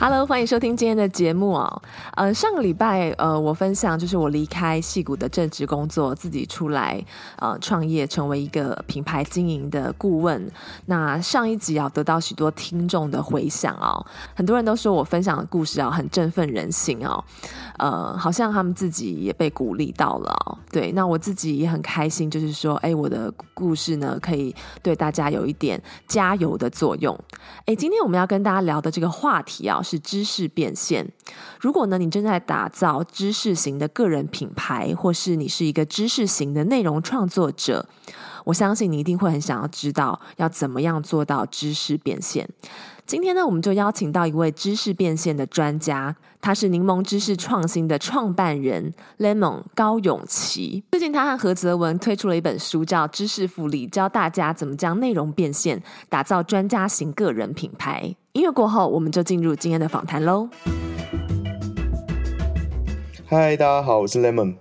Hello，欢迎收听今天的节目哦。呃，上个礼拜，呃，我分享就是我离开戏谷的正职工作，自己出来呃创业，成为一个品牌经营的顾问。那上一集啊，得到许多听众的回响哦，很多人都说我分享的故事啊，很振奋人心哦。呃，好像他们自己也被鼓励到了。对，那我自己也很开心，就是说，哎，我的故事呢，可以对大家有一点加油的作用。哎，今天我们要跟大家聊的这个话题啊。是知识变现。如果呢，你正在打造知识型的个人品牌，或是你是一个知识型的内容创作者，我相信你一定会很想要知道要怎么样做到知识变现。今天呢，我们就邀请到一位知识变现的专家，他是柠檬知识创新的创办人 Lemon 高永琪。最近他和何泽文推出了一本书，叫《知识复利》，教大家怎么将内容变现，打造专家型个人品牌。音乐过后，我们就进入今天的访谈喽。嗨，大家好，我是 Lemon。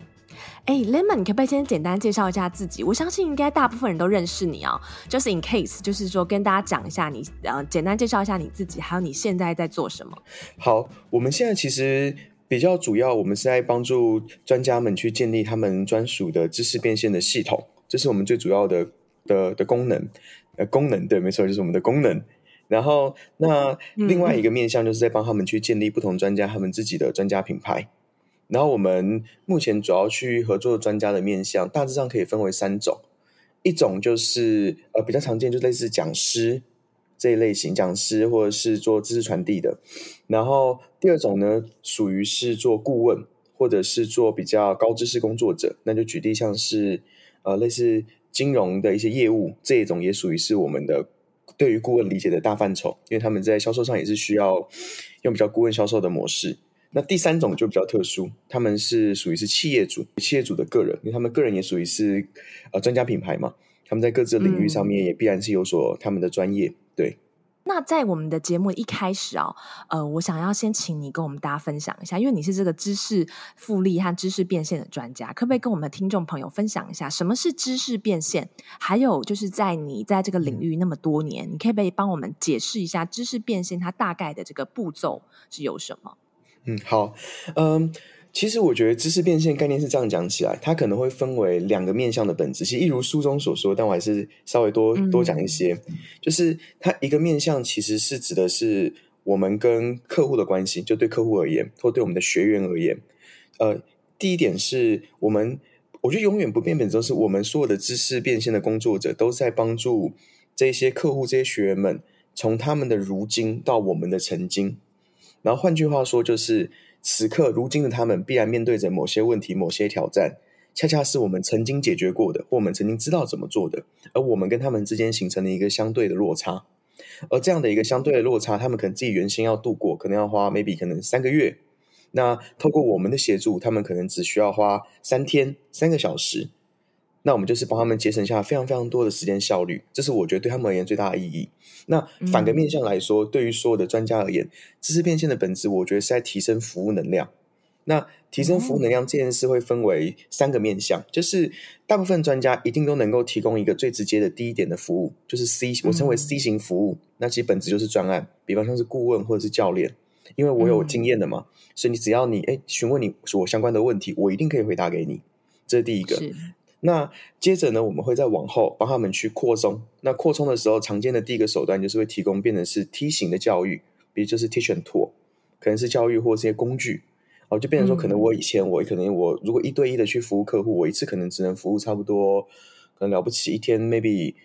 哎，Lemon，你可不可以先简单介绍一下自己？我相信应该大部分人都认识你哦。Just in case，就是说跟大家讲一下你，呃，简单介绍一下你自己，还有你现在在做什么。好，我们现在其实比较主要，我们是在帮助专家们去建立他们专属的知识变现的系统，这是我们最主要的的的功能。呃，功能对，没错，就是我们的功能。然后，那另外一个面向就是在帮他们去建立不同专家他们自己的专家品牌。然后我们目前主要去合作专家的面向，大致上可以分为三种，一种就是呃比较常见，就类似讲师这一类型，讲师或者是做知识传递的。然后第二种呢，属于是做顾问或者是做比较高知识工作者，那就举例像是呃类似金融的一些业务这一种，也属于是我们的对于顾问理解的大范畴，因为他们在销售上也是需要用比较顾问销售的模式。那第三种就比较特殊，他们是属于是企业主，企业主的个人，因为他们个人也属于是呃专家品牌嘛，他们在各自的领域上面也必然是有所他们的专业。对。那在我们的节目一开始啊，呃，我想要先请你跟我们大家分享一下，因为你是这个知识复利和知识变现的专家，可不可以跟我们的听众朋友分享一下什么是知识变现？还有就是在你在这个领域那么多年，你可以不可以帮我们解释一下知识变现它大概的这个步骤是有什么？嗯，好，嗯，其实我觉得知识变现概念是这样讲起来，它可能会分为两个面向的本质，其实一如书中所说，但我还是稍微多多讲一些，嗯、就是它一个面向其实是指的是我们跟客户的关系，就对客户而言，或对我们的学员而言，呃，第一点是我们，我觉得永远不变本质都是我们所有的知识变现的工作者都在帮助这些客户、这些学员们，从他们的如今到我们的曾经。然后换句话说，就是此刻如今的他们必然面对着某些问题、某些挑战，恰恰是我们曾经解决过的，或我们曾经知道怎么做的，而我们跟他们之间形成了一个相对的落差。而这样的一个相对的落差，他们可能自己原先要度过，可能要花 maybe 可能三个月，那透过我们的协助，他们可能只需要花三天、三个小时。那我们就是帮他们节省下非常非常多的时间效率，这是我觉得对他们而言最大的意义。那反个面向来说，嗯、对于所有的专家而言，知识变现的本质，我觉得是在提升服务能量。那提升服务能量这件事会分为三个面向，就是大部分专家一定都能够提供一个最直接的第一点的服务，就是 C，我称为 C 型服务。嗯、那其实本质就是专案，比方像是顾问或者是教练，因为我有经验的嘛，嗯、所以你只要你哎询问你我相关的问题，我一定可以回答给你。这是第一个。那接着呢，我们会再往后帮他们去扩充。那扩充的时候，常见的第一个手段就是会提供变成是梯形的教育，比如就是 Teach and Tour，可能是教育或这些工具哦，就变成说，可能我以前我可能我如果一对一的去服务客户，我一次可能只能服务差不多，可能了不起一天 maybe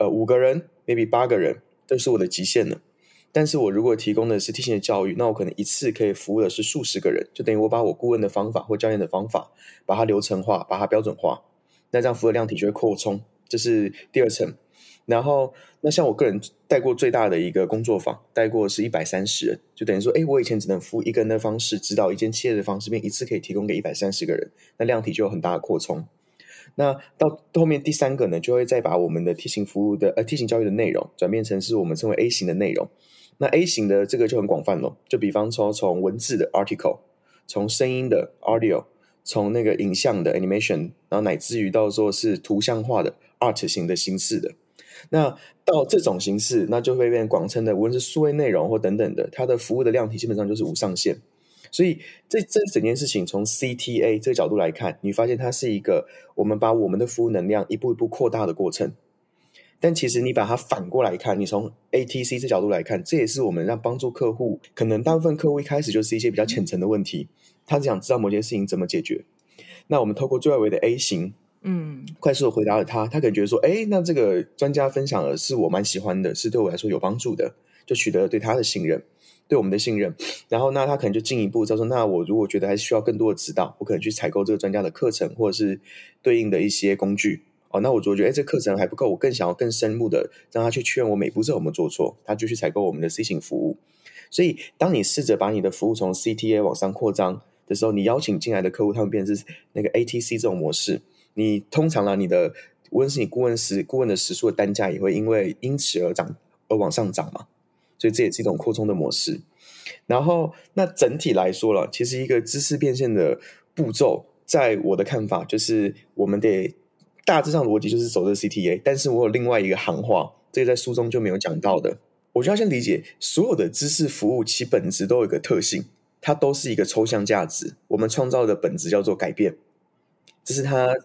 呃五个人，maybe 八个人，这是我的极限了。但是我如果提供的是梯形的教育，那我可能一次可以服务的是数十个人，就等于我把我顾问的方法或教练的方法，把它流程化，把它标准化。那这样服务量体就会扩充，这是第二层。然后，那像我个人带过最大的一个工作坊，带过是一百三十人，就等于说，哎，我以前只能服务一个人的方式，指导一间企业的方式，便一次可以提供给一百三十个人，那量体就有很大的扩充。那到后面第三个呢，就会再把我们的 T 型服务的呃 T 型教育的内容转变成是我们称为 A 型的内容。那 A 型的这个就很广泛了，就比方说从文字的 article，从声音的 audio，从那个影像的 animation，然后乃至于到说是图像化的 art 型的形式的。那到这种形式，那就会变广称的，无论是数位内容或等等的，它的服务的量体基本上就是无上限。所以这这整件事情从 CTA 这个角度来看，你发现它是一个我们把我们的服务能量一步一步扩大的过程。但其实你把它反过来看，你从 ATC 这角度来看，这也是我们让帮助客户，可能大部分客户一开始就是一些比较浅层的问题，他只想知道某件事情怎么解决。那我们透过最外围的 A 型。嗯，快速的回答了他，他可能觉得说，哎，那这个专家分享的是我蛮喜欢的，是对我来说有帮助的，就取得了对他的信任，对我们的信任。然后，那他可能就进一步他说，那我如果觉得还需要更多的指导，我可能去采购这个专家的课程，或者是对应的一些工具。哦，那我如果觉得，哎，这课程还不够，我更想要更深入的让他去确认我每步骤有没有做错，他就去采购我们的 C 型服务。所以，当你试着把你的服务从 CTA 往上扩张的时候，你邀请进来的客户，他们变是那个 ATC 这种模式。你通常呢，你的无论是你顾问时顾问的时数的单价也会因为因此而涨而往上涨嘛，所以这也是一种扩充的模式。然后那整体来说了，其实一个知识变现的步骤，在我的看法就是我们得大致上逻辑就是走这 CTA，但是我有另外一个行话，这个在书中就没有讲到的，我就要先理解所有的知识服务其本质都有一个特性，它都是一个抽象价值，我们创造的本质叫做改变，这是它。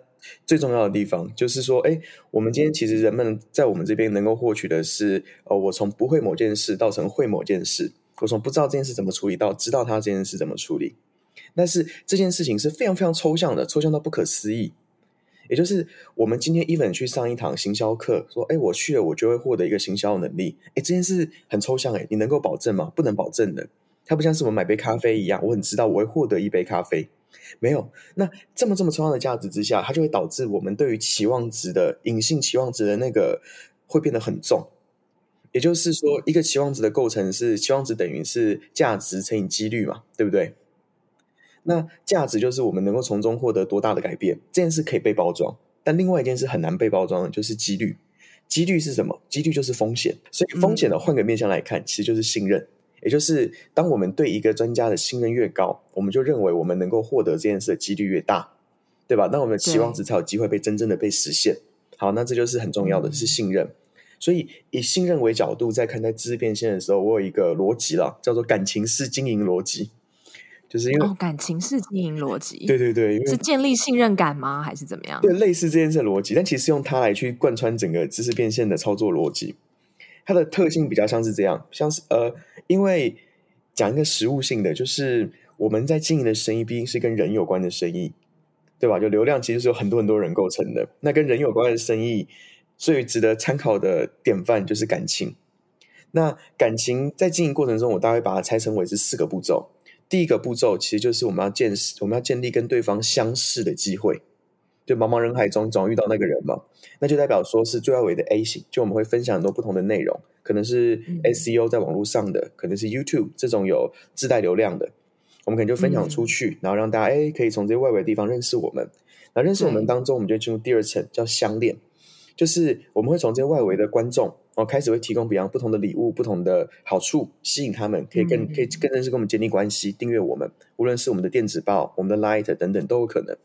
最重要的地方就是说，哎，我们今天其实人们在我们这边能够获取的是，呃，我从不会某件事到成会某件事，我从不知道这件事怎么处理到知道他这件事怎么处理。但是这件事情是非常非常抽象的，抽象到不可思议。也就是我们今天 even 去上一堂行销课，说，哎，我去了，我就会获得一个行销能力。哎，这件事很抽象，哎，你能够保证吗？不能保证的。它不像是我们买杯咖啡一样，我很知道我会获得一杯咖啡。没有，那这么这么重要的价值之下，它就会导致我们对于期望值的隐性期望值的那个会变得很重。也就是说，一个期望值的构成是期望值等于是价值乘以几率嘛，对不对？那价值就是我们能够从中获得多大的改变，这件事可以被包装。但另外一件事很难被包装的就是几率。几率是什么？几率就是风险。所以风险的换个面向来看，其实就是信任。也就是，当我们对一个专家的信任越高，我们就认为我们能够获得这件事的几率越大，对吧？那我们的期望值才有机会被真正的被实现。好，那这就是很重要的，是信任。所以以信任为角度在看待知识变现的时候，我有一个逻辑了，叫做感情式经营逻辑，就是因为、哦、感情式经营逻辑，对对对，是建立信任感吗？还是怎么样？对，类似这件事的逻辑，但其实用它来去贯穿整个知识变现的操作逻辑。它的特性比较像是这样，像是呃，因为讲一个实物性的，就是我们在经营的生意毕竟是跟人有关的生意，对吧？就流量其实是有很多很多人构成的。那跟人有关的生意，最值得参考的典范就是感情。那感情在经营过程中，我大概把它拆成为是四个步骤。第一个步骤其实就是我们要建，我们要建立跟对方相识的机会。就茫茫人海中总遇到那个人嘛，那就代表说是最外围的 A 型，就我们会分享很多不同的内容，可能是 SEO 在网络上的，可能是 YouTube 这种有自带流量的，我们可能就分享出去，然后让大家哎可以从这些外围的地方认识我们。那认识我们当中，我们就进入第二层叫相恋，就是我们会从这些外围的观众，然后开始会提供比方不同的礼物、不同的好处，吸引他们可以更可以更认识跟我们建立关系，订阅我们，无论是我们的电子报、我们的 Light 等等都有可能。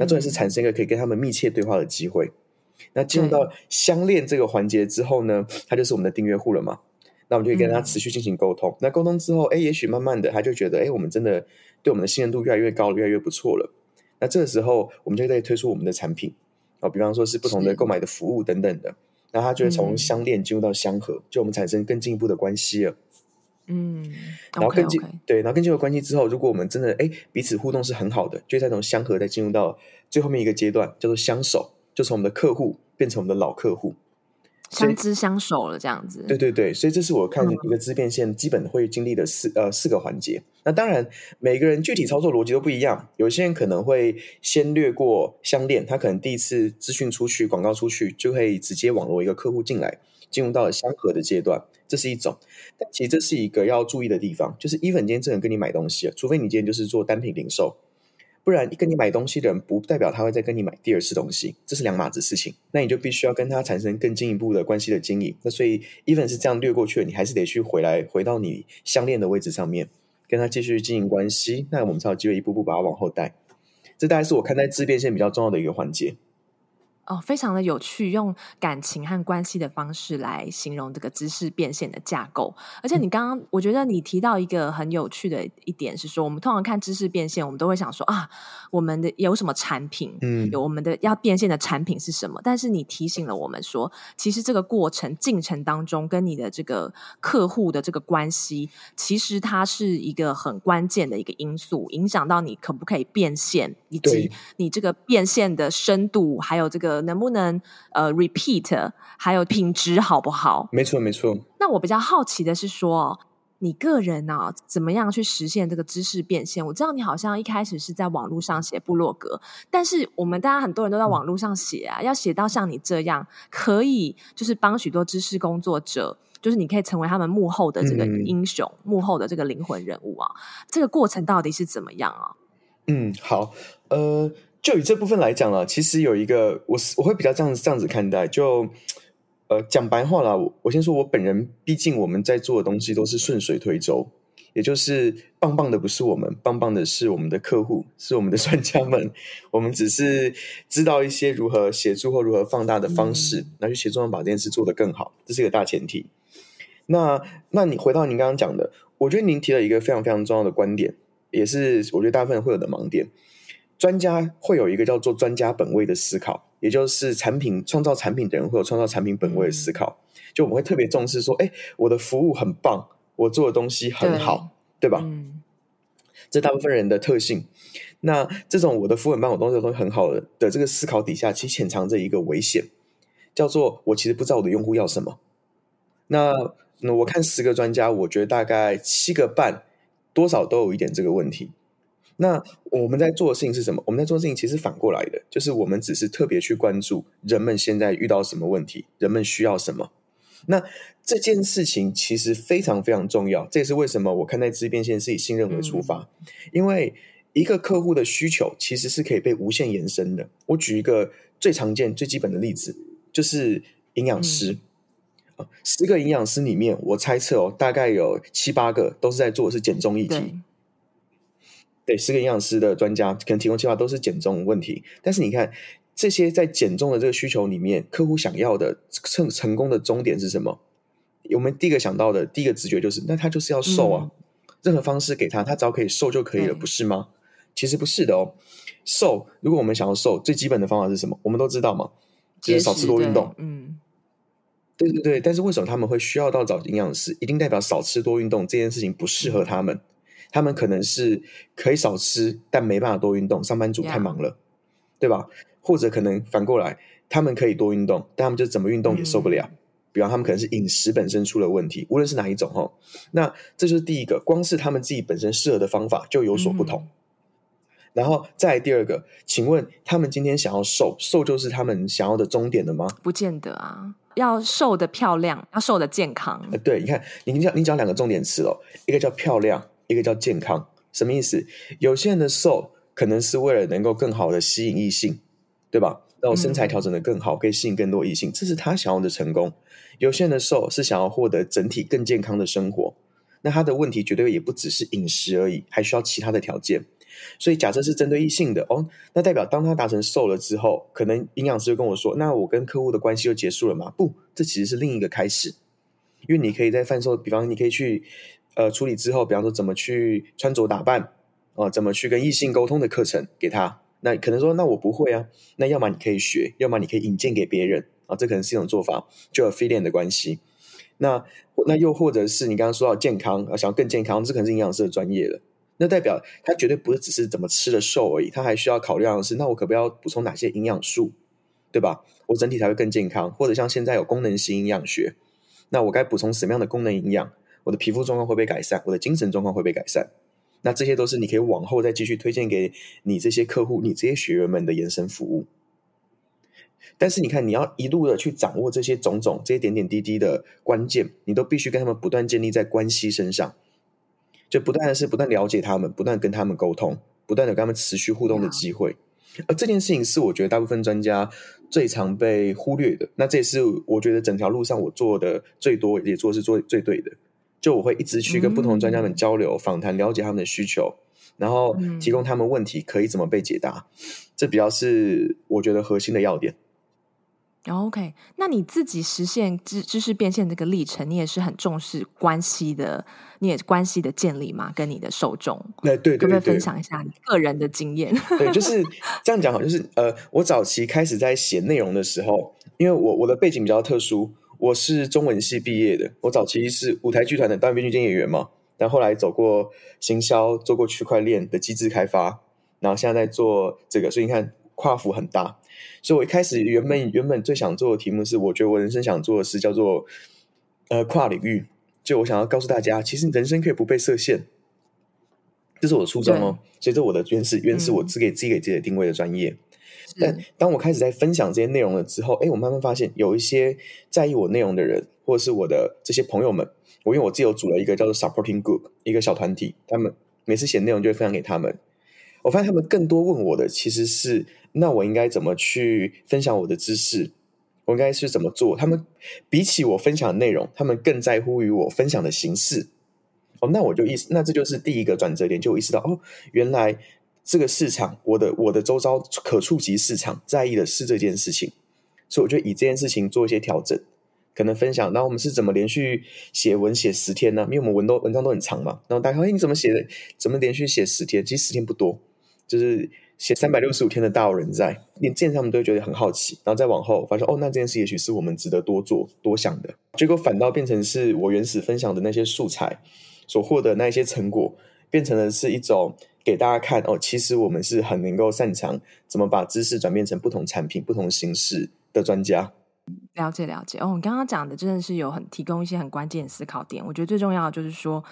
那重点是产生一个可以跟他们密切对话的机会。那进入到相恋这个环节之后呢，他就是我们的订阅户了嘛。那我们就可以跟他持续进行沟通。那沟通之后，哎，也许慢慢的他就觉得，哎，我们真的对我们的信任度越来越高了，越来越不错了。那这个时候，我们就可以推出我们的产品啊，比方说是不同的购买的服务等等的。那他就会从相恋进入到相合，就我们产生更进一步的关系了。嗯，然后跟进对，然后跟进入关系之后，如果我们真的哎彼此互动是很好的，就再从相合再进入到最后面一个阶段，叫做相守，就从我们的客户变成我们的老客户。相知相守了这样子。对对对，所以这是我看一个支变现基本会经历的四呃四个环节。那当然，每个人具体操作逻辑都不一样。有些人可能会先略过相恋，他可能第一次资讯出去、广告出去，就可以直接网络一个客户进来，进入到了相合的阶段，这是一种。但其实这是一个要注意的地方，就是 even 今天这人跟你买东西，除非你今天就是做单品零售。不然，跟你买东西的人不代表他会再跟你买第二次东西，这是两码子事情。那你就必须要跟他产生更进一步的关系的经营。那所以，even 是这样略过去了，你还是得去回来，回到你相恋的位置上面，跟他继续经营关系。那我们才有机会一步步把它往后带。这大概是我看待支变线比较重要的一个环节。哦，非常的有趣，用感情和关系的方式来形容这个知识变现的架构。而且你刚刚，我觉得你提到一个很有趣的一点是说，我们通常看知识变现，我们都会想说啊，我们的有什么产品，嗯，有我们的要变现的产品是什么？但是你提醒了我们说，其实这个过程进程当中，跟你的这个客户的这个关系，其实它是一个很关键的一个因素，影响到你可不可以变现，以及你这个变现的深度，还有这个。能不能呃 repeat，还有品质好不好？没错，没错。那我比较好奇的是说，你个人呢、啊，怎么样去实现这个知识变现？我知道你好像一开始是在网络上写部落格，但是我们大家很多人都在网络上写啊，嗯、要写到像你这样，可以就是帮许多知识工作者，就是你可以成为他们幕后的这个英雄，嗯、幕后的这个灵魂人物啊。这个过程到底是怎么样啊？嗯，好，呃。就以这部分来讲了，其实有一个我我会比较这样子这样子看待，就呃讲白话了，我我先说我本人，毕竟我们在做的东西都是顺水推舟，也就是棒棒的不是我们，棒棒的是我们的客户，是我们的专家们，我们只是知道一些如何协助或如何放大的方式，来、嗯、去协助他们把这件事做得更好，这是一个大前提。那那你回到您刚刚讲的，我觉得您提了一个非常非常重要的观点，也是我觉得大部分人会有的盲点。专家会有一个叫做专家本位的思考，也就是产品创造产品的人会有创造产品本位的思考。就我们会特别重视说，哎，我的服务很棒，我做的东西很好，对，对吧？嗯，这大部分人的特性。那这种我的服务很棒，我东西都很好的的这个思考底下，其实潜藏着一个危险，叫做我其实不知道我的用户要什么。那那我看十个专家，我觉得大概七个半多少都有一点这个问题。那我们在做的事情是什么？我们在做的事情其实反过来的，就是我们只是特别去关注人们现在遇到什么问题，人们需要什么。那这件事情其实非常非常重要，这也是为什么我看待知识变现是以信任为出发，嗯、因为一个客户的需求其实是可以被无限延伸的。我举一个最常见、最基本的例子，就是营养师。嗯、十个营养师里面，我猜测哦，大概有七八个都是在做的是减重议题。对，十个营养师的专家可能提供计划都是减重问题，但是你看这些在减重的这个需求里面，客户想要的成成功的终点是什么？我们第一个想到的第一个直觉就是，那他就是要瘦啊，嗯、任何方式给他，他只要可以瘦就可以了，不是吗？其实不是的哦，瘦，如果我们想要瘦，最基本的方法是什么？我们都知道嘛，就是少吃多运动。嗯，对对对，但是为什么他们会需要到找营养师？一定代表少吃多运动这件事情不适合他们。嗯他们可能是可以少吃，但没办法多运动。上班族太忙了.对吧？或者可能反过来，他们可以多运动，但他们就怎么运动也受不了。嗯、比方他们可能是饮食本身出了问题，无论是哪一种哈。那这就是第一个，光是他们自己本身适合的方法就有所不同。嗯、然后再来第二个，请问他们今天想要瘦，瘦就是他们想要的终点了吗？不见得啊，要瘦的漂亮，要瘦的健康。呃，对，你看，你讲你讲两个重点词哦，一个叫漂亮。一个叫健康，什么意思？有些人的瘦可能是为了能够更好的吸引异性，对吧？让我身材调整的更好，可以吸引更多异性，这是他想要的成功。有些人的瘦是想要获得整体更健康的生活，那他的问题绝对也不只是饮食而已，还需要其他的条件。所以假设是针对异性的哦，那代表当他达成瘦了之后，可能营养师就跟我说：“那我跟客户的关系就结束了吗？”不，这其实是另一个开始，因为你可以在贩售，比方你可以去。呃，处理之后，比方说怎么去穿着打扮，啊、怎么去跟异性沟通的课程给他。那可能说，那我不会啊。那要么你可以学，要么你可以引荐给别人啊，这可能是一种做法，就有 affiliate 的关系。那那又或者是你刚刚说到健康，想要更健康，这可能是营养师的专业了。那代表他绝对不是只是怎么吃的瘦而已，他还需要考虑的是，那我可不要补充哪些营养素，对吧？我整体才会更健康。或者像现在有功能性营养学，那我该补充什么样的功能营养？我的皮肤状况会被改善？我的精神状况会被改善？那这些都是你可以往后再继续推荐给你这些客户、你这些学员们的延伸服务。但是你看，你要一路的去掌握这些种种、这些点点滴滴的关键，你都必须跟他们不断建立在关系身上，就不断的是不断了解他们，不断跟他们沟通，不断的跟他们持续互动的机会。而这件事情是我觉得大部分专家最常被忽略的。那这也是我觉得整条路上我做的最多，也做是做最对的。就我会一直去跟不同专家们交流、访谈，了解他们的需求，然后提供他们问题可以怎么被解答。这比较是我觉得核心的要点。OK，那你自己实现知知识变现这个历程，你也是很重视关系的，你也关系的建立嘛，跟你的受众，对对对，可不可以分享一下你个人的经验？对，就是这样讲好，就是呃，我早期开始在写内容的时候，因为我我的背景比较特殊，我是中文系毕业的，我早期是舞台剧团的导演、编剧兼演员嘛，但后来走过行销，做过区块链的机制开发，然后现在在做这个，所以你看跨幅很大。所以，我一开始原本原本最想做的题目是，我觉得我人生想做的事叫做呃跨领域。就我想要告诉大家，其实人生可以不被设限，这是我的初衷哦。所以，这我的原始原始我只给自己给自己的定位的专业。但当我开始在分享这些内容了之后，哎，我慢慢发现有一些在意我内容的人，或者是我的这些朋友们，我因为我自己有组了一个叫做 supporting group 一个小团体，他们每次写内容就会分享给他们。我发现他们更多问我的其实是。那我应该怎么去分享我的知识？我应该是怎么做？他们比起我分享的内容，他们更在乎于我分享的形式。哦，那我就意思，那这就是第一个转折点，就我意识到哦，原来这个市场，我的我的周遭可触及市场在意的是这件事情，所以我就以这件事情做一些调整，可能分享。那我们是怎么连续写文写十天呢？因为我们文都文章都很长嘛。然后大家说，哎，你怎么写的？怎么连续写十天？其实十天不多，就是。写三百六十五天的大有人在，连这件事他们都会觉得很好奇，然后再往后发现哦，那这件事也许是我们值得多做多想的。结果反倒变成是我原始分享的那些素材所获得那一些成果，变成了是一种给大家看哦，其实我们是很能够擅长怎么把知识转变成不同产品、不同形式的专家。了解了解哦，你刚刚讲的真的是有很提供一些很关键思考点。我觉得最重要的就是说。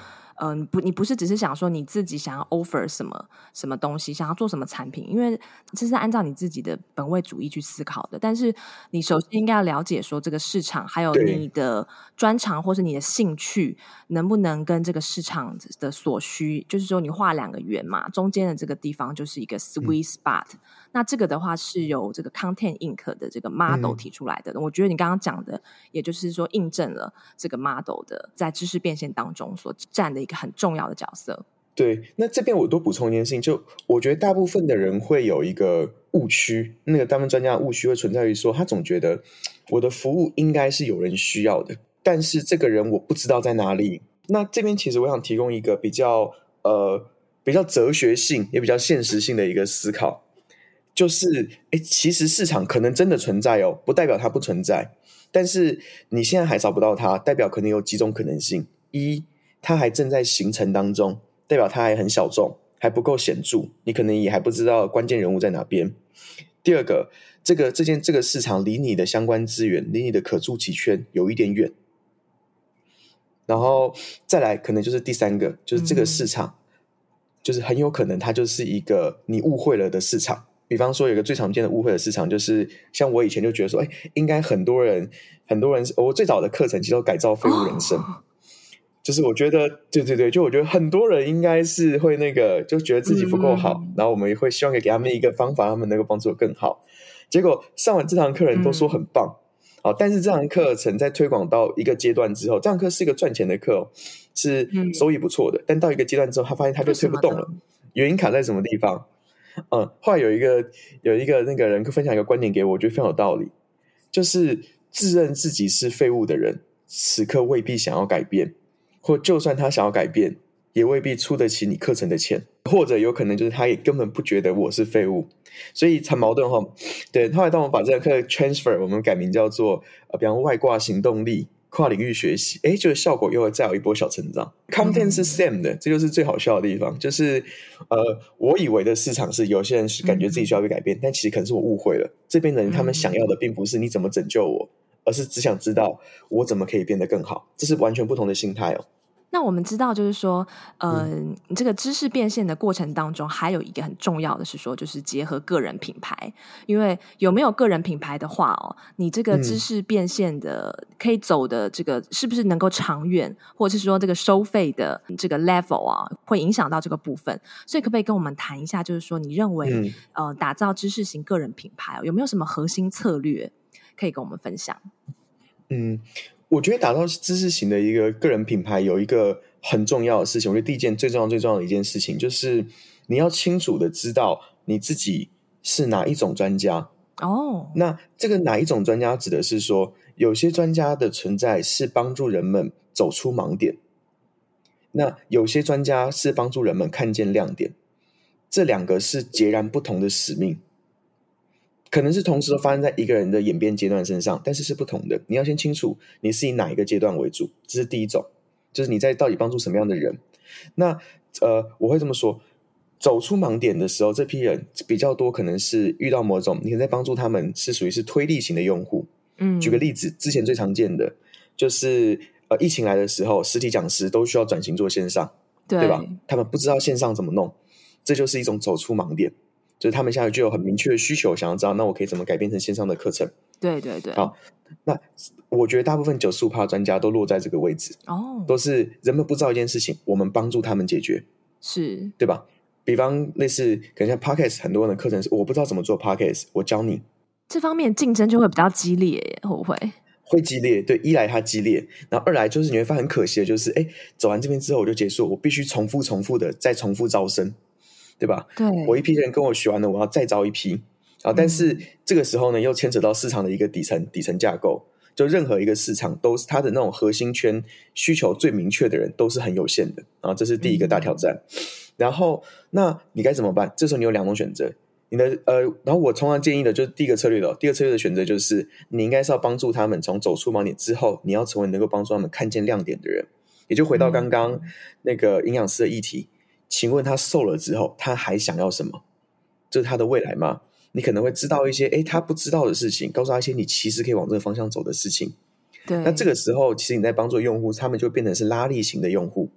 嗯、呃，不，你不是只是想说你自己想要 offer 什么什么东西，想要做什么产品，因为这是按照你自己的本位主义去思考的。但是你首先应该要了解说这个市场，还有你的专长或是你的兴趣，能不能跟这个市场的所需，就是说你画两个圆嘛，中间的这个地方就是一个 sweet spot。嗯那这个的话是由这个 Content Inc. 的这个 model 提出来的。嗯、我觉得你刚刚讲的，也就是说印证了这个 model 的在知识变现当中所占的一个很重要的角色。对，那这边我多补充一件事情，就我觉得大部分的人会有一个误区，那个大部分专家的误区会存在于说，他总觉得我的服务应该是有人需要的，但是这个人我不知道在哪里。那这边其实我想提供一个比较呃比较哲学性也比较现实性的一个思考。就是，哎，其实市场可能真的存在哦，不代表它不存在。但是你现在还找不到它，代表可能有几种可能性：一，它还正在形成当中，代表它还很小众，还不够显著，你可能也还不知道关键人物在哪边；第二个，这个这件这个市场离你的相关资源，离你的可触及圈有一点远。然后再来，可能就是第三个，就是这个市场，嗯、就是很有可能它就是一个你误会了的市场。比方说，有一个最常见的误会的市场，就是像我以前就觉得说，哎，应该很多人，很多人，我最早的课程其实都改造废物人生，哦、就是我觉得，对对对，就我觉得很多人应该是会那个，就觉得自己不够好，嗯、然后我们也会希望给给他们一个方法，他们能够帮助更好。结果上完这堂课，人都说很棒，好、嗯，但是这堂课程在推广到一个阶段之后，这堂课是一个赚钱的课，是收益不错的，嗯、但到一个阶段之后，他发现他就推不动了，原因卡在什么地方？嗯，后来有一个有一个那个人分享一个观点给我，我觉得非常有道理，就是自认自己是废物的人，此刻未必想要改变，或就算他想要改变，也未必出得起你课程的钱，或者有可能就是他也根本不觉得我是废物，所以很矛盾哈。对，后来当我们把这个课 transfer，我们改名叫做呃，比方外挂行动力跨领域学习，哎，就是效果又会再有一波小成长。Content 是 same 的，这就是最好笑的地方，就是呃，我以为的市场是有些人是感觉自己需要被改变，嗯、但其实可能是我误会了。这边的人他们想要的并不是你怎么拯救我，而是只想知道我怎么可以变得更好，这是完全不同的心态哦。那我们知道，就是说，呃，嗯、这个知识变现的过程当中，还有一个很重要的是说，就是结合个人品牌。因为有没有个人品牌的话哦，你这个知识变现的可以走的这个是不是能够长远，或者是说这个收费的这个 level 啊，会影响到这个部分。所以，可不可以跟我们谈一下，就是说，你认为、嗯、呃，打造知识型个人品牌有没有什么核心策略可以跟我们分享？嗯。我觉得打造知识型的一个个人品牌，有一个很重要的事情。我觉得第一件最重要、最重要的一件事情，就是你要清楚的知道你自己是哪一种专家。哦，那这个哪一种专家，指的是说，有些专家的存在是帮助人们走出盲点，那有些专家是帮助人们看见亮点，这两个是截然不同的使命。可能是同时都发生在一个人的演变阶段身上，但是是不同的。你要先清楚你是以哪一个阶段为主，这是第一种，就是你在到底帮助什么样的人。那呃，我会这么说：走出盲点的时候，这批人比较多，可能是遇到某种，你在帮助他们是属于是推力型的用户。嗯，举个例子，之前最常见的就是呃，疫情来的时候，实体讲师都需要转型做线上，对，对吧？他们不知道线上怎么弄，这就是一种走出盲点。就是他们现在就有很明确的需求，想要知道那我可以怎么改变成线上的课程？对对对。好，那我觉得大部分九十五趴专家都落在这个位置哦，都是人们不知道一件事情，我们帮助他们解决，是对吧？比方类似可能像 Podcast 很多人的课程是我不知道怎么做 Podcast，我教你。这方面竞争就会比较激烈耶，会不会？会激烈，对，一来它激烈，然后二来就是你会发现很可惜的就是，哎，走完这边之后我就结束，我必须重复重复的再重复招生。对吧？对，我一批人跟我学完了，我要再招一批啊！但是这个时候呢，又牵扯到市场的一个底层底层架构，就任何一个市场都是它的那种核心圈需求最明确的人都是很有限的啊！这是第一个大挑战。嗯、然后，那你该怎么办？这时候你有两种选择，你的呃，然后我通常建议的就是第一个策略的，第二个策略的选择就是你应该是要帮助他们从走出盲点之后，你要成为能够帮助他们看见亮点的人，也就回到刚刚那个营养师的议题。请问他瘦了之后，他还想要什么？这是他的未来吗？你可能会知道一些诶，他不知道的事情，告诉他一些你其实可以往这个方向走的事情。对，那这个时候，其实你在帮助用户，他们就变成是拉力型的用户，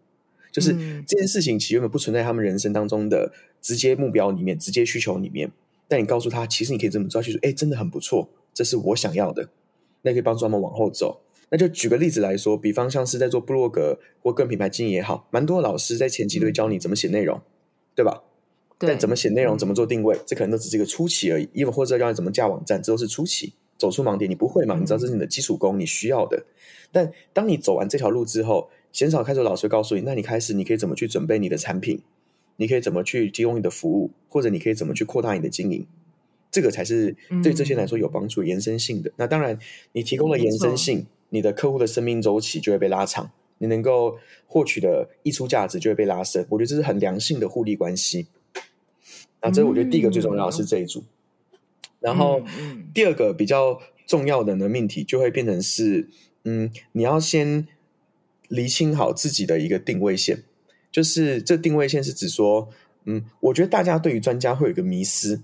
就是这件事情其实原本不存在他们人生当中的直接目标里面、直接需求里面，但你告诉他，其实你可以这么做，去说，诶，真的很不错，这是我想要的，那可以帮助他们往后走。那就举个例子来说，比方像是在做部落格或个人品牌经营也好，蛮多老师在前期都会教你怎么写内容，嗯、对吧？对。但怎么写内容，怎么做定位，这可能都只是一个初期而已。亦或者教你怎么架网站，这都是初期。走出盲点，你不会嘛？你知道这是你的基础功，你需要的。但当你走完这条路之后，鲜少开始老师告诉你，那你开始你可以怎么去准备你的产品，你可以怎么去提供你的服务，或者你可以怎么去扩大你的经营，这个才是对这些来说有帮助、延伸性的。嗯、那当然，你提供了延伸性。你的客户的生命周期就会被拉长，你能够获取的溢出价值就会被拉升。我觉得这是很良性的互利关系。那这我觉得第一个最重要的是这一组，嗯、然后第二个比较重要的呢命题就会变成是，嗯，你要先厘清好自己的一个定位线，就是这定位线是指说，嗯，我觉得大家对于专家会有一个迷思，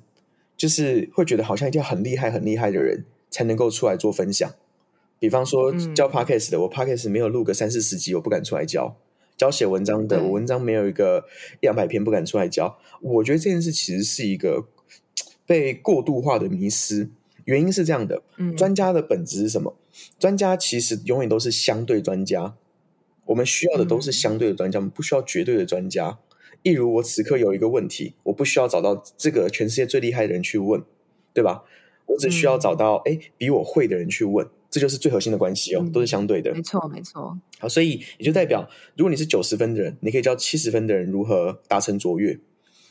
就是会觉得好像一定要很厉害、很厉害的人才能够出来做分享。比方说教 Podcast 的，嗯、我 Podcast 没有录个三四十集，我不敢出来教；教写文章的，我文章没有一个一两百篇，不敢出来教。我觉得这件事其实是一个被过度化的迷失。原因是这样的：专家的本质是什么？专家其实永远都是相对专家。我们需要的都是相对的专家，我们不需要绝对的专家。例如，我此刻有一个问题，我不需要找到这个全世界最厉害的人去问，对吧？我只需要找到哎比我会的人去问。这就是最核心的关系哦，嗯、都是相对的。没错，没错。好，所以也就代表，如果你是九十分的人，你可以教七十分的人如何达成卓越；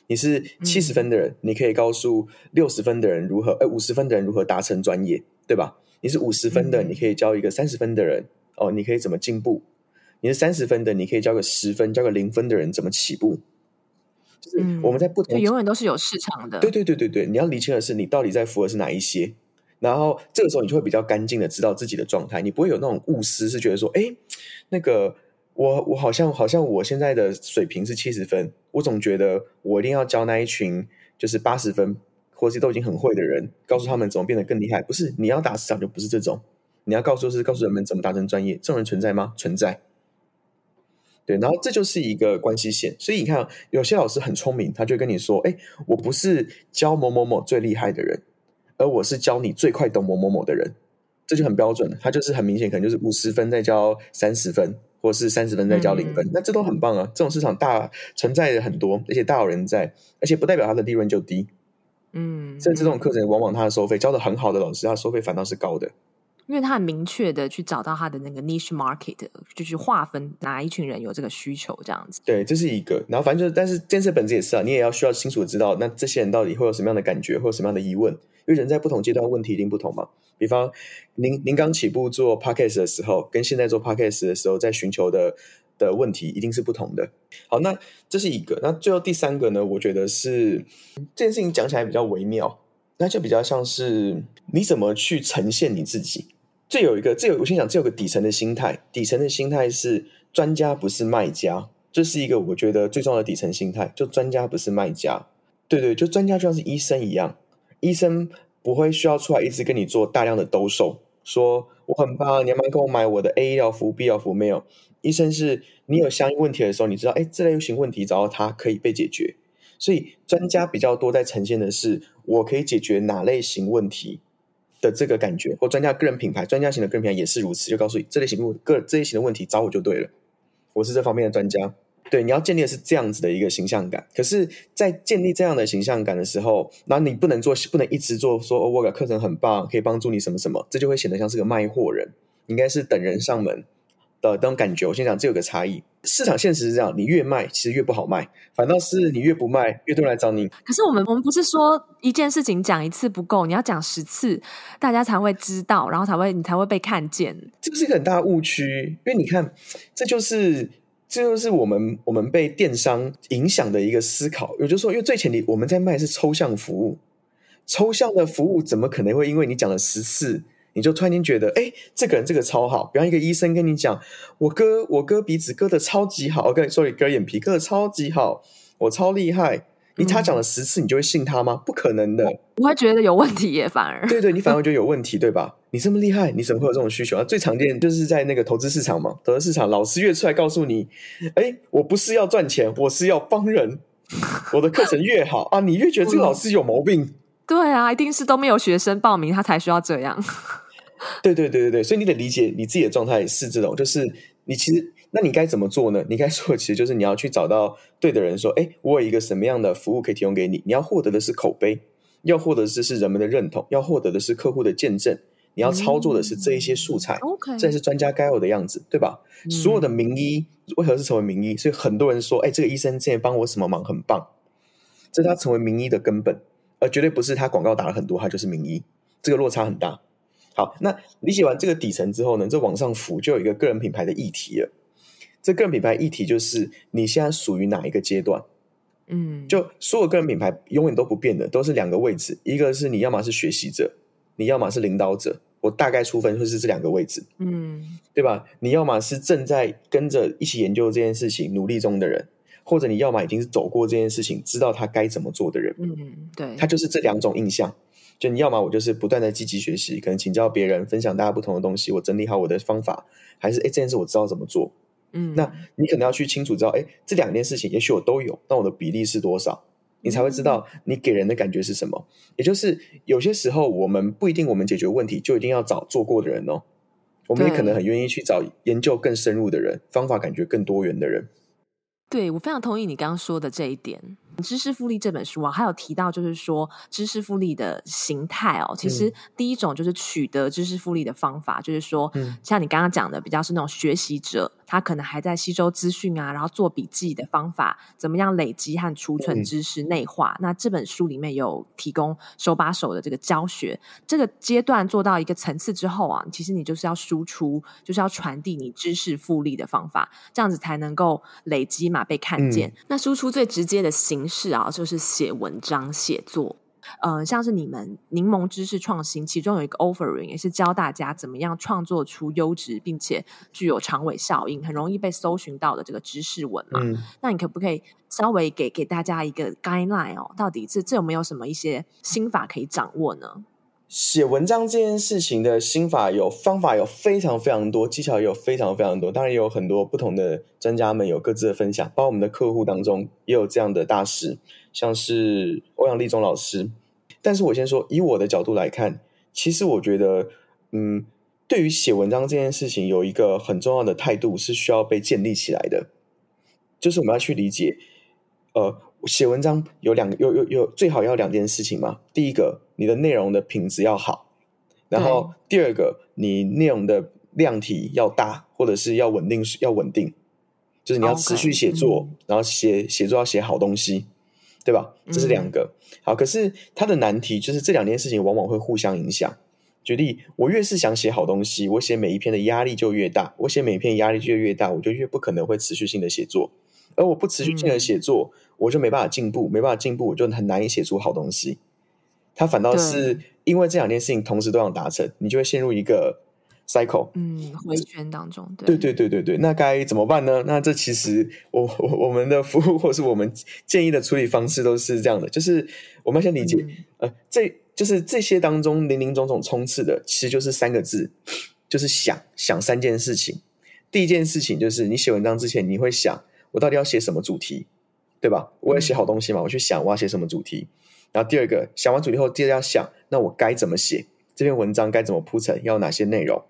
你是七十分的人，嗯、你可以告诉六十分的人如何，哎，五十分的人如何达成专业，对吧？你是五十分的，嗯、你可以教一个三十分的人哦，你可以怎么进步；你是三十分的，你可以教个十分、教个零分的人怎么起步。就是我们在不同，永远都是有市场的。对对对对对，你要厘清的是，你到底在符合是哪一些。然后这个时候你就会比较干净的知道自己的状态，你不会有那种误思，是觉得说，哎，那个我我好像好像我现在的水平是七十分，我总觉得我一定要教那一群就是八十分或是都已经很会的人，告诉他们怎么变得更厉害。不是，你要打市场就不是这种，你要告诉是告诉人们怎么达成专业，这种人存在吗？存在。对，然后这就是一个关系线。所以你看，有些老师很聪明，他就跟你说，哎，我不是教某某某最厉害的人。而我是教你最快懂某某某的人，这就很标准。他就是很明显，可能就是五十分再教三十分，或是三十分再教零分，嗯，那这都很棒啊！这种市场大存在的很多，而且大有人在，而且不代表他的利润就低。嗯，甚至这种课程往往他的收费教的很好的老师，他收费反倒是高的。因为他很明确的去找到他的那个 niche market，就去划分哪一群人有这个需求这样子。对，这是一个。然后反正就是，但是这件事本质也是啊，你也要需要清楚知道，那这些人到底会有什么样的感觉，会有什么样的疑问。因为人在不同阶段问题一定不同嘛。比方，您您刚起步做 podcast 的时候，跟现在做 podcast 的时候，在寻求的的问题一定是不同的。好，那这是一个。那最后第三个呢？我觉得是这件事情讲起来比较微妙，那就比较像是你怎么去呈现你自己。这有一个，这有我先讲，这有个底层的心态。底层的心态是专家不是卖家，这是一个我觉得最重要的底层心态。就专家不是卖家，对对，就专家就像是医生一样，医生不会需要出来一直跟你做大量的兜售，说我很棒，你要不要跟我买我的 A 医疗服务、B 医疗服务？没有，医生是你有相应问题的时候，你知道，哎，这类型问题找到他可以被解决。所以专家比较多在呈现的是，我可以解决哪类型问题。的这个感觉，或专家个人品牌，专家型的个人品牌也是如此，就告诉你这类型问个这类型的问题找我就对了，我是这方面的专家。对，你要建立的是这样子的一个形象感。可是，在建立这样的形象感的时候，那你不能做，不能一直做说，哦，我的课程很棒，可以帮助你什么什么，这就会显得像是个卖货人。应该是等人上门。的那种感觉，我先讲，这有个差异。市场现实是这样，你越卖，其实越不好卖，反倒是你越不卖，越多人来找你。可是我们，我们不是说一件事情讲一次不够，你要讲十次，大家才会知道，然后才会你才会被看见。这是一个很大的误区，因为你看，这就是这就是我们我们被电商影响的一个思考。也就是说，因为最前提我们在卖是抽象服务，抽象的服务怎么可能会因为你讲了十次？你就突然间觉得，哎，这个人这个超好。比方一个医生跟你讲，我割我割鼻子割的超级好，OK，所以割眼皮割的超级好，我超厉害。你他讲了十次，你就会信他吗？不可能的。我会觉得有问题耶，反而。对对，你反而觉得有问题，对吧？你这么厉害，你怎么会有这种需求啊？最常见就是在那个投资市场嘛，投资市场老师越出来告诉你，哎，我不是要赚钱，我是要帮人。我的课程越好啊，你越觉得这个老师有毛病。对啊，一定是都没有学生报名，他才需要这样。对对对对对，所以你得理解你自己的状态是这种，就是你其实，那你该怎么做呢？你该做的其实就是你要去找到对的人，说，哎，我有一个什么样的服务可以提供给你？你要获得的是口碑，要获得的是是人们的认同，要获得的是客户的见证，你要操作的是这一些素材，嗯 okay. 这是专家该有的样子，对吧？嗯、所有的名医为何是成为名医？所以很多人说，哎，这个医生之前帮我什么忙，很棒，这是他成为名医的根本，而绝对不是他广告打了很多，他就是名医，这个落差很大。好，那理解完这个底层之后呢，这往上浮就有一个个人品牌的议题了。这个人品牌议题就是你现在属于哪一个阶段？嗯，就所有个人品牌永远都不变的，都是两个位置，一个是你要么是学习者，你要么是领导者。我大概出分就是这两个位置，嗯，对吧？你要么是正在跟着一起研究这件事情努力中的人，或者你要么已经是走过这件事情，知道他该怎么做的人。嗯，对，他就是这两种印象。就你要么我就是不断的积极学习，可能请教别人，分享大家不同的东西，我整理好我的方法，还是哎这件事我知道怎么做，嗯，那你可能要去清楚知道，哎这两件事情也许我都有，那我的比例是多少，你才会知道你给人的感觉是什么。也就是有些时候我们不一定我们解决问题就一定要找做过的人哦，我们也可能很愿意去找研究更深入的人，方法感觉更多元的人。对，我非常同意你刚刚说的这一点。知识复利这本书啊，还有提到就是说知识复利的形态哦。其实第一种就是取得知识复利的方法，嗯、就是说，像你刚刚讲的，比较是那种学习者，他可能还在吸收资讯啊，然后做笔记的方法，怎么样累积和储存知识内化。嗯、那这本书里面有提供手把手的这个教学。这个阶段做到一个层次之后啊，其实你就是要输出，就是要传递你知识复利的方法，这样子才能够累积嘛，被看见。嗯、那输出最直接的形。式啊，就是写文章写作。呃，像是你们柠檬知识创新，其中有一个 offering 也是教大家怎么样创作出优质并且具有长尾效应、很容易被搜寻到的这个知识文嘛。嗯、那你可不可以稍微给给大家一个 guideline 哦？到底这这有没有什么一些心法可以掌握呢？写文章这件事情的心法有方法有非常非常多，技巧也有非常非常多。当然也有很多不同的专家们有各自的分享，包括我们的客户当中也有这样的大师，像是欧阳立中老师。但是我先说，以我的角度来看，其实我觉得，嗯，对于写文章这件事情，有一个很重要的态度是需要被建立起来的，就是我们要去理解，呃。写文章有两个，有有有最好要两件事情嘛。第一个，你的内容的品质要好，然后第二个，你内容的量体要大，或者是要稳定，要稳定，就是你要持续写作然后写写作要写好东西，对吧？这是两个。嗯、好，可是它的难题就是这两件事情往往会互相影响。举例，我越是想写好东西，我写每一篇的压力就越大，我写每一篇压力就越大，我就越不可能会持续性的写作，而我不持续性的写作。嗯我就没办法进步，没办法进步，我就很难以写出好东西。它反倒是因为这两件事情同时都想达成，你就会陷入一个 cycle，嗯，回圈当中。对对对对对，那该怎么办呢？那这其实我我我们的服务或是我们建议的处理方式都是这样的，就是我们要先理解，嗯、呃，这就是这些当中林林总总冲刺的，其实就是三个字，就是想想三件事情。第一件事情就是你写文章之前，你会想我到底要写什么主题。对吧？我要写好东西嘛，我去想我要写什么主题。然后第二个，想完主题后，接着要想，那我该怎么写这篇文章？该怎么铺陈？要哪些内容？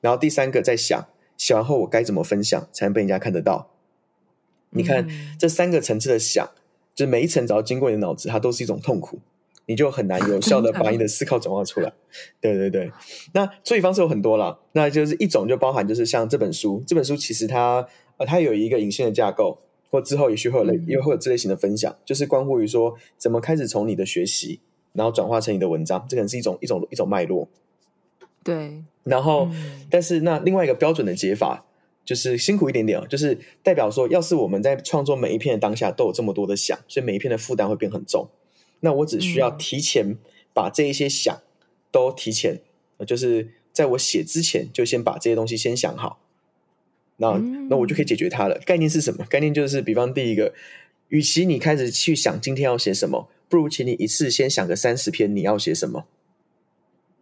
然后第三个，在想写完后我该怎么分享才能被人家看得到？你看、嗯、这三个层次的想，就是每一层只要经过你的脑子，它都是一种痛苦，你就很难有效的把你的思考转化出来。对对对，那处理方式有很多啦，那就是一种就包含就是像这本书，这本书其实它呃它有一个隐性的架构。或之后也许会有类，也会有这类型的分享，嗯、就是关乎于说怎么开始从你的学习，然后转化成你的文章，这可能是一种一种一种脉络。对，然后，嗯、但是那另外一个标准的解法就是辛苦一点点哦，就是代表说，要是我们在创作每一篇的当下都有这么多的想，所以每一篇的负担会变很重。那我只需要提前把这一些想都提前，嗯、就是在我写之前就先把这些东西先想好。那那我就可以解决它了。概念是什么？概念就是，比方第一个，与其你开始去想今天要写什么，不如请你一次先想个三十篇你要写什么，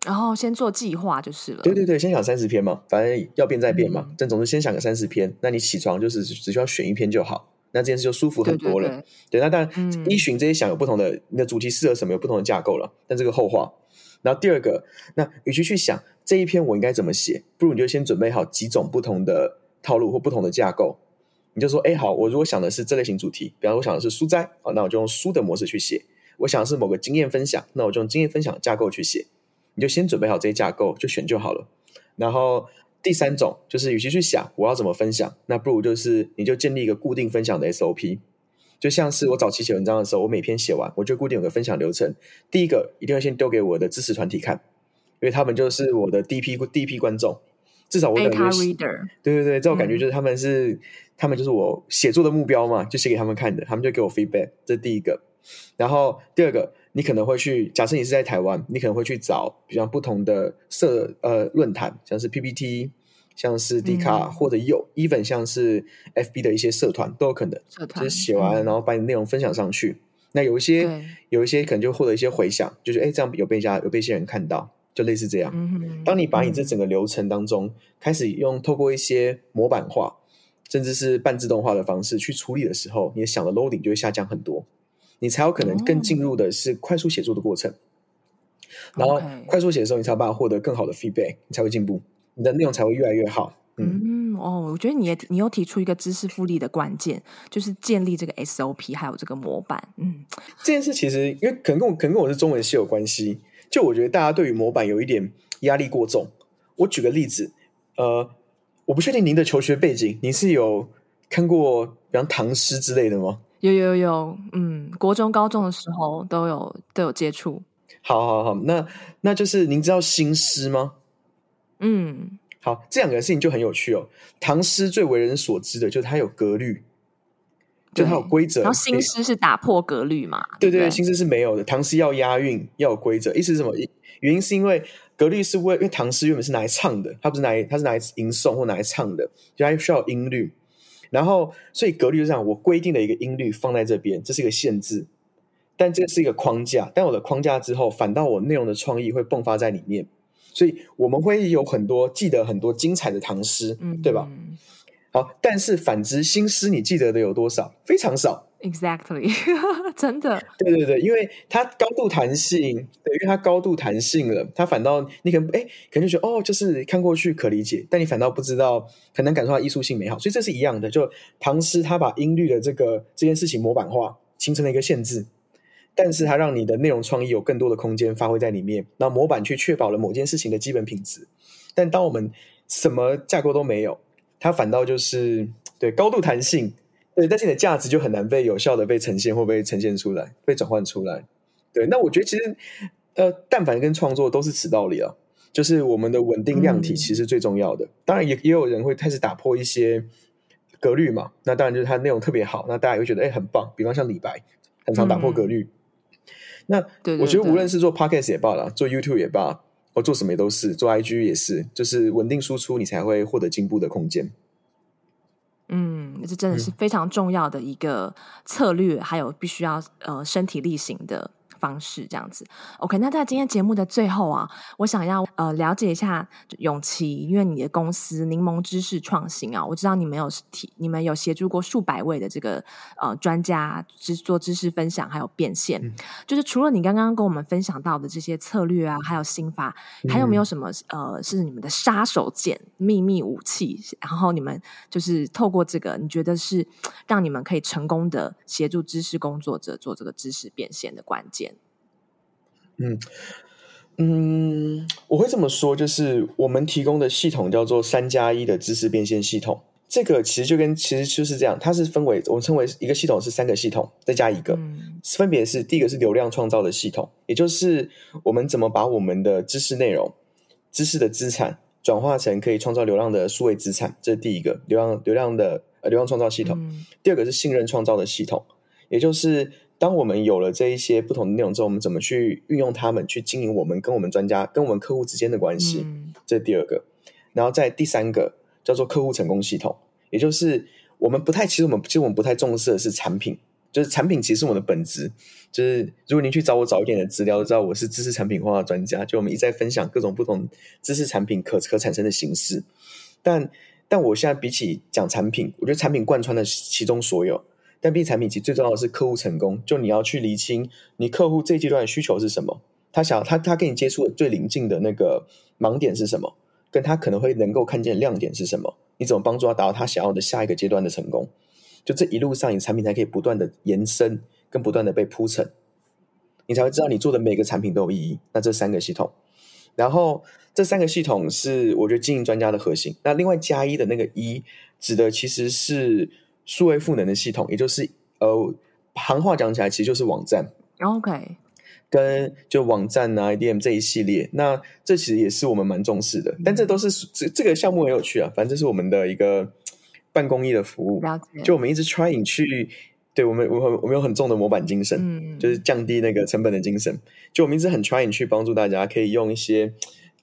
然后先做计划就是了。对对对，先想三十篇嘛，反正要变再变嘛。但、嗯、总之先想个三十篇，那你起床就是只需要选一篇就好，那这件事就舒服很多了。对，对，对，对，那当然依循这些想有不同的，嗯、你的主题适合什么有不同的架构了。但这个后话。然后第二个，那与其去想这一篇我应该怎么写，不如你就先准备好几种不同的。套路或不同的架构，你就说，哎，好，我如果想的是这类型主题，比方说我想的是书斋，好，那我就用书的模式去写；我想的是某个经验分享，那我就用经验分享架构去写。你就先准备好这些架构，就选就好了。然后第三种就是，与其去想我要怎么分享，那不如就是你就建立一个固定分享的 SOP。就像是我早期写文章的时候，我每篇写完，我就固定有个分享流程。第一个一定要先丢给我的支持团体看，因为他们就是我的第一批第一批观众。至少我感觉，Reader 对对对，这种感觉就是他们是，嗯、他们就是我写作的目标嘛，就写给他们看的，他们就给我 feedback，这是第一个。然后第二个，你可能会去，假设你是在台湾，你可能会去找比较不同的社呃论坛，像是 PPT，像是 D 卡、嗯、或者有 even 像是 FB 的一些社团都有可能。社团就是写完，然后把你内容分享上去。嗯、那有一些有一些可能就获得一些回响，就是哎，这样有被家有被一些人看到。就类似这样，嗯、当你把你这整个流程当中、嗯、开始用透过一些模板化，甚至是半自动化的方式去处理的时候，你想的 loading 就会下降很多，你才有可能更进入的是快速写作的过程。哦、然后快速写的时候，你才有办法获得更好的 feedback，你才会进步，你的内容才会越来越好。嗯，嗯哦，我觉得你也你又提出一个知识复利的关键，就是建立这个 SOP 还有这个模板。嗯，这件事其实因为可能跟我可能跟我是中文系有关系。就我觉得大家对于模板有一点压力过重。我举个例子，呃，我不确定您的求学背景，您是有看过比方唐诗之类的吗？有有有，嗯，国中高中的时候都有都有接触。好好好，那那就是您知道新诗吗？嗯，好，这两个事情就很有趣哦。唐诗最为人所知的就是它有格律，就它有规则。然后新诗是打破格律嘛？对对，对，新诗是没有的，唐诗要押韵，要有规则。意思是什么？原因是因为格律是为，因为唐诗原本是拿来唱的，它不是拿来，它是拿来吟诵或拿来唱的，就它需要音律。然后，所以格律就这样，我规定了一个音律放在这边，这是一个限制，但这是一个框架。但我的框架之后，反倒我内容的创意会迸发在里面。所以我们会有很多记得很多精彩的唐诗，嗯，对吧？好，但是反之，新诗你记得的有多少？非常少。Exactly，真的。对对对，因为它高度弹性，对，因为它高度弹性了，它反倒你可能哎，可能就觉得哦，就是看过去可理解，但你反倒不知道，很难感受到艺术性美好。所以这是一样的，就唐诗它把音律的这个这件事情模板化，形成了一个限制，但是它让你的内容创意有更多的空间发挥在里面，那模板却确保了某件事情的基本品质。但当我们什么架构都没有，它反倒就是对高度弹性。对，但是你的价值就很难被有效的被呈现或被呈现出来，被转换出来。对，那我觉得其实，呃，但凡跟创作都是此道理啊，就是我们的稳定量体其实最重要的。嗯、当然也，也也有人会开始打破一些格律嘛。那当然就是他内容特别好，那大家也会觉得哎很棒。比方像李白，很常打破格律。嗯、那我觉得无论是做 Podcast 也罢了，做 YouTube 也罢，我做什么也都是，做 IG 也是，就是稳定输出，你才会获得进步的空间。嗯，这真的是非常重要的一个策略，嗯、还有必须要呃身体力行的方式这样子，OK。那在今天节目的最后啊，我想要呃了解一下永琪，因为你的公司柠檬知识创新啊，我知道你们有提，你们有协助过数百位的这个呃专家，制做知识分享还有变现。嗯、就是除了你刚刚跟我们分享到的这些策略啊，还有心法，还有没有什么呃是你们的杀手锏、秘密武器？然后你们就是透过这个，你觉得是让你们可以成功的协助知识工作者做这个知识变现的关键？嗯嗯，我会这么说，就是我们提供的系统叫做三加一的知识变现系统。这个其实就跟其实就是这样，它是分为我们称为一个系统是三个系统再加一个，嗯、分别是第一个是流量创造的系统，也就是我们怎么把我们的知识内容、知识的资产转化成可以创造流量的数位资产，这是第一个流量流量的呃流量创造系统。嗯、第二个是信任创造的系统，也就是。当我们有了这一些不同的内容之后，我们怎么去运用它们去经营我们跟我们专家、跟我们客户之间的关系？嗯、这是第二个。然后在第三个叫做客户成功系统，也就是我们不太，其实我们其实我们不太重视的是产品，就是产品其实是我们的本质。就是如果您去找我早一点的资料，就知道我是知识产品化的专家。就我们一再分享各种不同知识产品可可产生的形式。但但我现在比起讲产品，我觉得产品贯穿了其中所有。但 B 产品其实最重要的是客户成功，就你要去厘清你客户这阶段的需求是什么，他想他他跟你接触的最临近的那个盲点是什么，跟他可能会能够看见亮点是什么，你怎么帮助他达到他想要的下一个阶段的成功？就这一路上，你产品才可以不断的延伸，跟不断的被铺陈，你才会知道你做的每个产品都有意义。那这三个系统，然后这三个系统是我觉得经营专家的核心。那另外加一的那个一指的其实是。数位赋能的系统，也就是呃，行话讲起来，其实就是网站。OK，跟就网站啊，IDM 这一系列，那这其实也是我们蛮重视的。但这都是这这个项目很有趣啊，反正这是我们的一个办公益的服务。就我们一直 trying 去，对我们我们我们有很重的模板精神，嗯，就是降低那个成本的精神。就我们一直很 trying 去帮助大家，可以用一些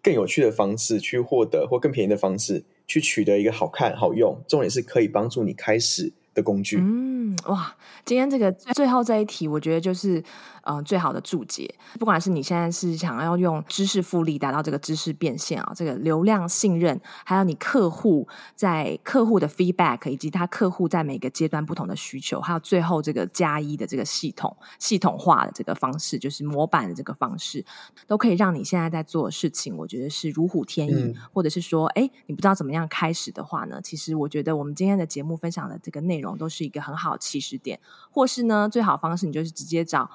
更有趣的方式去获得，或更便宜的方式。去取得一个好看、好用，重点是可以帮助你开始的工具。嗯，哇，今天这个最后这一题，我觉得就是。嗯、呃，最好的注解，不管是你现在是想要用知识复利达到这个知识变现啊，这个流量信任，还有你客户在客户的 feedback，以及他客户在每个阶段不同的需求，还有最后这个加一的这个系统系统化的这个方式，就是模板的这个方式，都可以让你现在在做的事情，我觉得是如虎添翼，嗯、或者是说，哎，你不知道怎么样开始的话呢？其实我觉得我们今天的节目分享的这个内容都是一个很好的起始点，或是呢，最好方式你就是直接找。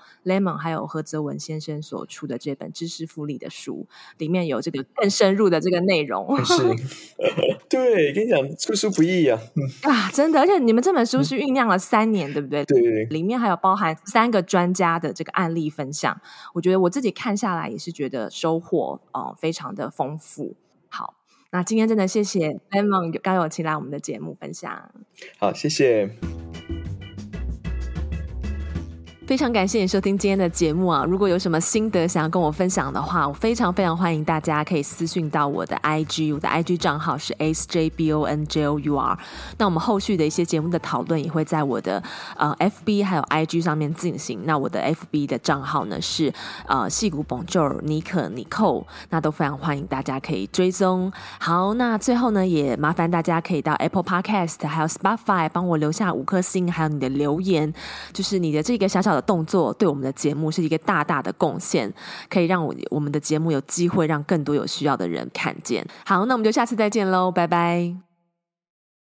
还有何泽文先生所出的这本知识复利的书，里面有这个更深入的这个内容。是，对，跟你讲，出书不易啊！啊，真的，而且你们这本书是酝酿了三年，嗯、对不对？对对对，里面还有包含三个专家的这个案例分享。我觉得我自己看下来也是觉得收获哦、呃，非常的丰富。好，那今天真的谢谢 Lemon 刚有请来我们的节目分享。好，谢谢。非常感谢你收听今天的节目啊！如果有什么心得想要跟我分享的话，我非常非常欢迎大家可以私讯到我的 IG，我的 IG 账号是 sjbonjour。那我们后续的一些节目的讨论也会在我的呃 FB 还有 IG 上面进行。那我的 FB 的账号呢是呃戏骨 Bonjour 妮可妮蔻，那都非常欢迎大家可以追踪。好，那最后呢也麻烦大家可以到 Apple Podcast 还有 Spotify 帮我留下五颗星，还有你的留言，就是你的这个小小动作对我们的节目是一个大大的贡献，可以让我我们的节目有机会让更多有需要的人看见。好，那我们就下次再见喽，拜拜。